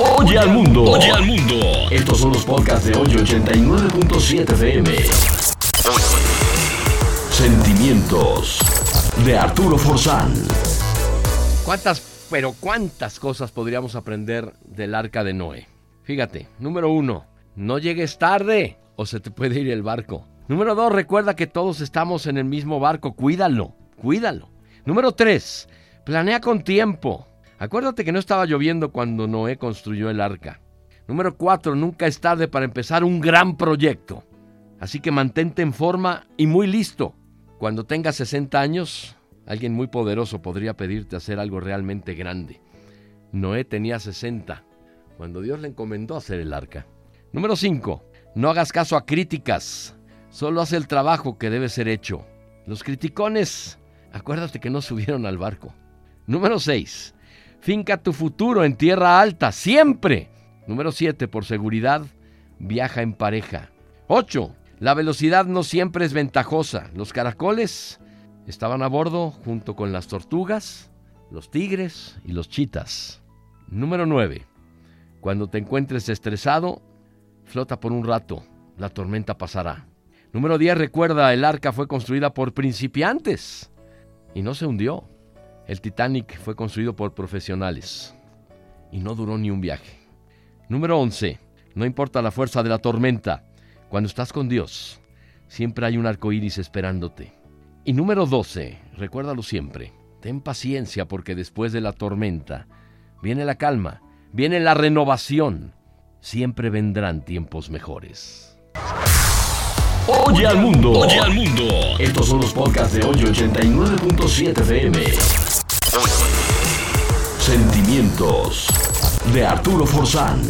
Oye al mundo. Oye al mundo. Estos son los podcasts de hoy 89.7 FM. Sentimientos de Arturo Forzán. ¿Cuántas, pero cuántas cosas podríamos aprender del arca de Noé? Fíjate, número uno, no llegues tarde o se te puede ir el barco. Número dos, recuerda que todos estamos en el mismo barco, cuídalo, cuídalo. Número tres, planea con tiempo. Acuérdate que no estaba lloviendo cuando Noé construyó el arca. Número cuatro, nunca es tarde para empezar un gran proyecto. Así que mantente en forma y muy listo. Cuando tengas 60 años, alguien muy poderoso podría pedirte hacer algo realmente grande. Noé tenía 60 cuando Dios le encomendó hacer el arca. Número 5. No hagas caso a críticas. Solo haz el trabajo que debe ser hecho. Los criticones, acuérdate que no subieron al barco. Número 6. Finca tu futuro en tierra alta, siempre. Número 7. Por seguridad, viaja en pareja. 8. La velocidad no siempre es ventajosa. Los caracoles estaban a bordo junto con las tortugas, los tigres y los chitas. Número 9. Cuando te encuentres estresado, flota por un rato. La tormenta pasará. Número 10. Recuerda, el arca fue construida por principiantes y no se hundió. El Titanic fue construido por profesionales y no duró ni un viaje. Número 11. No importa la fuerza de la tormenta, cuando estás con Dios, siempre hay un arco iris esperándote. Y número 12. Recuérdalo siempre. Ten paciencia porque después de la tormenta viene la calma, viene la renovación. Siempre vendrán tiempos mejores. Oye al mundo. Oye al mundo. Estos son los podcasts de hoy 89.7 FM. Sentimientos de Arturo Forzán.